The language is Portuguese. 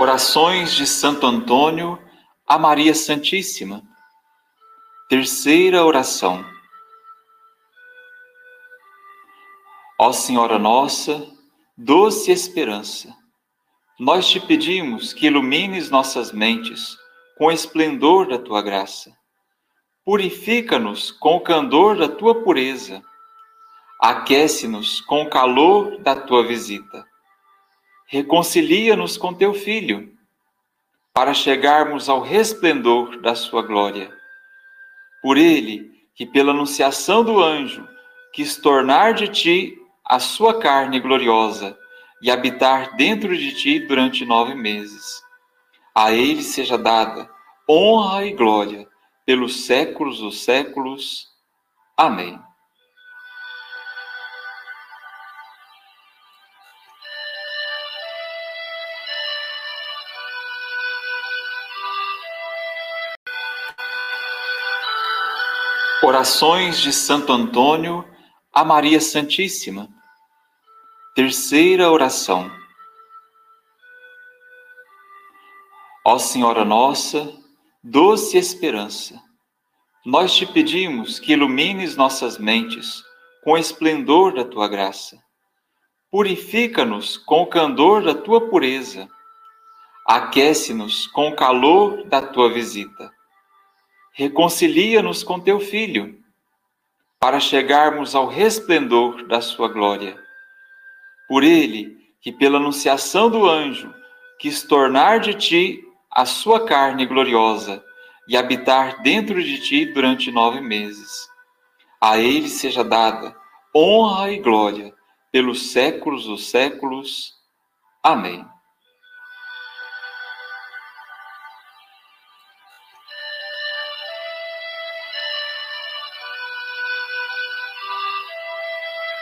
Orações de Santo Antônio a Maria Santíssima. Terceira oração. Ó Senhora nossa, doce esperança, nós te pedimos que ilumines nossas mentes com o esplendor da tua graça. Purifica-nos com o candor da tua pureza. Aquece-nos com o calor da tua visita reconcilia-nos com teu Filho, para chegarmos ao resplendor da sua glória. Por ele, que pela anunciação do anjo quis tornar de ti a sua carne gloriosa e habitar dentro de ti durante nove meses. A ele seja dada honra e glória pelos séculos dos séculos. Amém. Orações de Santo Antônio a Maria Santíssima. Terceira oração. Ó Senhora nossa, doce esperança, nós te pedimos que ilumines nossas mentes com o esplendor da tua graça. Purifica-nos com o candor da tua pureza. Aquece-nos com o calor da tua visita reconcilia-nos com teu Filho, para chegarmos ao resplendor da sua glória. Por ele, que pela anunciação do anjo quis tornar de ti a sua carne gloriosa e habitar dentro de ti durante nove meses. A ele seja dada honra e glória pelos séculos dos séculos. Amém.